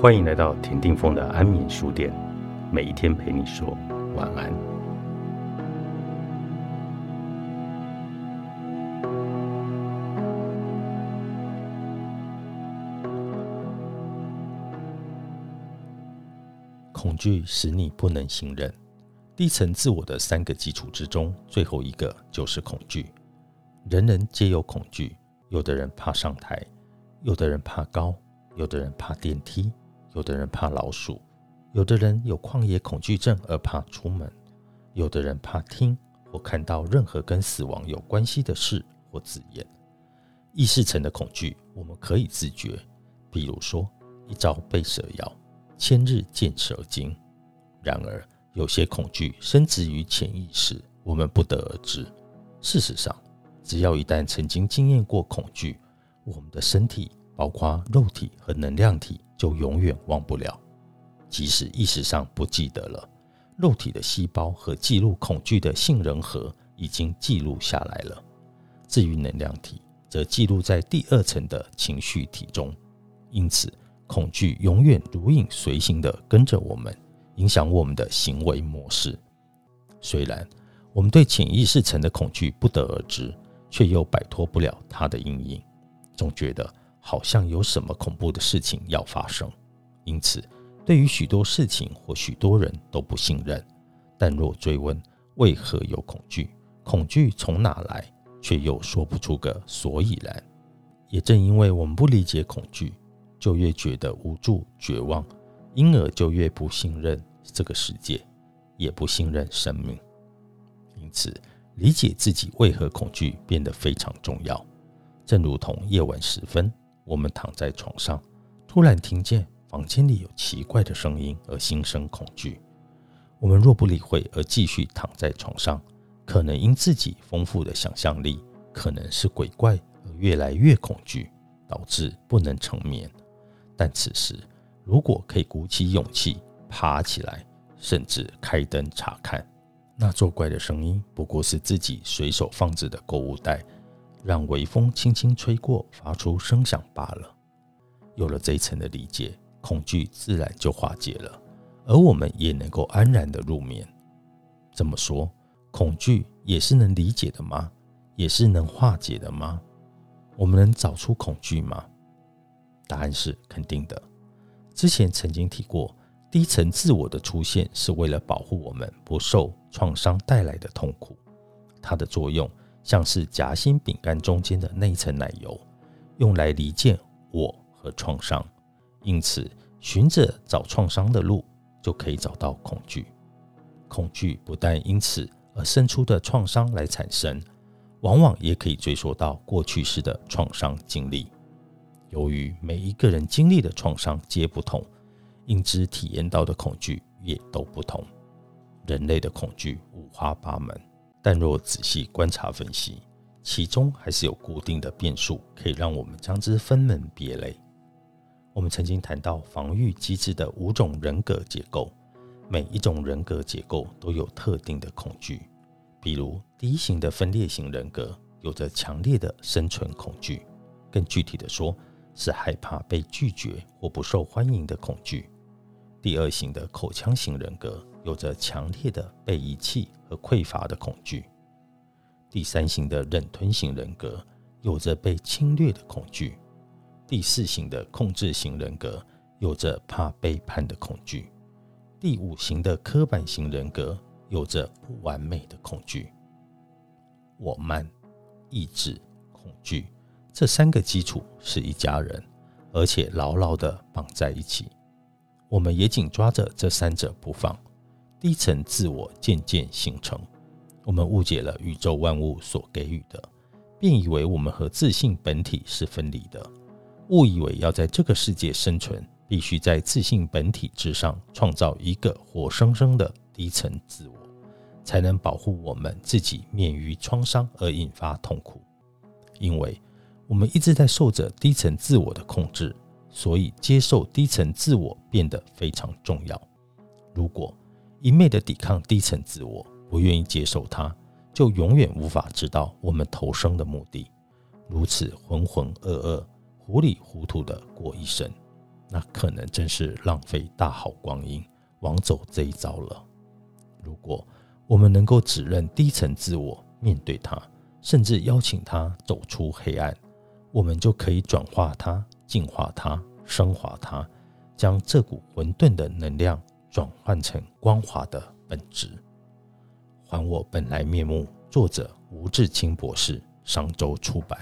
欢迎来到田定峰的安眠书店，每一天陪你说晚安。恐惧使你不能信任低层自我的三个基础之中，最后一个就是恐惧。人人皆有恐惧，有的人怕上台，有的人怕高，有的人怕电梯。有的人怕老鼠，有的人有旷野恐惧症而怕出门，有的人怕听或看到任何跟死亡有关系的事或字眼。意识层的恐惧我们可以自觉，比如说一朝被蛇咬，千日见蛇精。然而，有些恐惧深植于潜意识，我们不得而知。事实上，只要一旦曾经经验过恐惧，我们的身体。包括肉体和能量体就永远忘不了，即使意识上不记得了，肉体的细胞和记录恐惧的杏仁核已经记录下来了。至于能量体，则记录在第二层的情绪体中。因此，恐惧永远如影随形地跟着我们，影响我们的行为模式。虽然我们对潜意识层的恐惧不得而知，却又摆脱不了它的阴影，总觉得。好像有什么恐怖的事情要发生，因此对于许多事情或许多人都不信任。但若追问为何有恐惧，恐惧从哪来，却又说不出个所以然。也正因为我们不理解恐惧，就越觉得无助、绝望，因而就越不信任这个世界，也不信任生命。因此，理解自己为何恐惧变得非常重要。正如同夜晚时分。我们躺在床上，突然听见房间里有奇怪的声音，而心生恐惧。我们若不理会而继续躺在床上，可能因自己丰富的想象力，可能是鬼怪而越来越恐惧，导致不能成眠。但此时，如果可以鼓起勇气爬起来，甚至开灯查看，那作怪的声音不过是自己随手放置的购物袋。让微风轻轻吹过，发出声响罢了。有了这一层的理解，恐惧自然就化解了，而我们也能够安然的入眠。这么说，恐惧也是能理解的吗？也是能化解的吗？我们能找出恐惧吗？答案是肯定的。之前曾经提过，低层自我的出现是为了保护我们不受创伤带来的痛苦，它的作用。像是夹心饼干中间的那一层奶油，用来离间我和创伤。因此，循着找创伤的路，就可以找到恐惧。恐惧不但因此而生出的创伤来产生，往往也可以追溯到过去式的创伤经历。由于每一个人经历的创伤皆不同，因之体验到的恐惧也都不同。人类的恐惧五花八门。但若仔细观察分析，其中还是有固定的变数，可以让我们将之分门别类。我们曾经谈到防御机制的五种人格结构，每一种人格结构都有特定的恐惧。比如第一型的分裂型人格有着强烈的生存恐惧，更具体的说，是害怕被拒绝或不受欢迎的恐惧。第二型的口腔型人格有着强烈的被遗弃和匮乏的恐惧。第三型的忍吞型人格有着被侵略的恐惧。第四型的控制型人格有着怕背叛的恐惧。第五型的刻板型人格有着不完美的恐惧。我慢、意志、恐惧这三个基础是一家人，而且牢牢的绑在一起。我们也紧抓着这三者不放，低层自我渐渐形成。我们误解了宇宙万物所给予的，便以为我们和自信本体是分离的，误以为要在这个世界生存，必须在自信本体之上创造一个活生生的低层自我，才能保护我们自己免于创伤而引发痛苦。因为我们一直在受着低层自我的控制。所以，接受低层自我变得非常重要。如果一昧的抵抗低层自我，不愿意接受它，就永远无法知道我们投生的目的。如此浑浑噩噩、糊里糊涂的过一生，那可能真是浪费大好光阴，枉走这一遭了。如果我们能够指认低层自我，面对它，甚至邀请它走出黑暗，我们就可以转化它、净化它、升华它，将这股混沌的能量转换成光滑的本质，还我本来面目。作者吴志清博士，商周出版。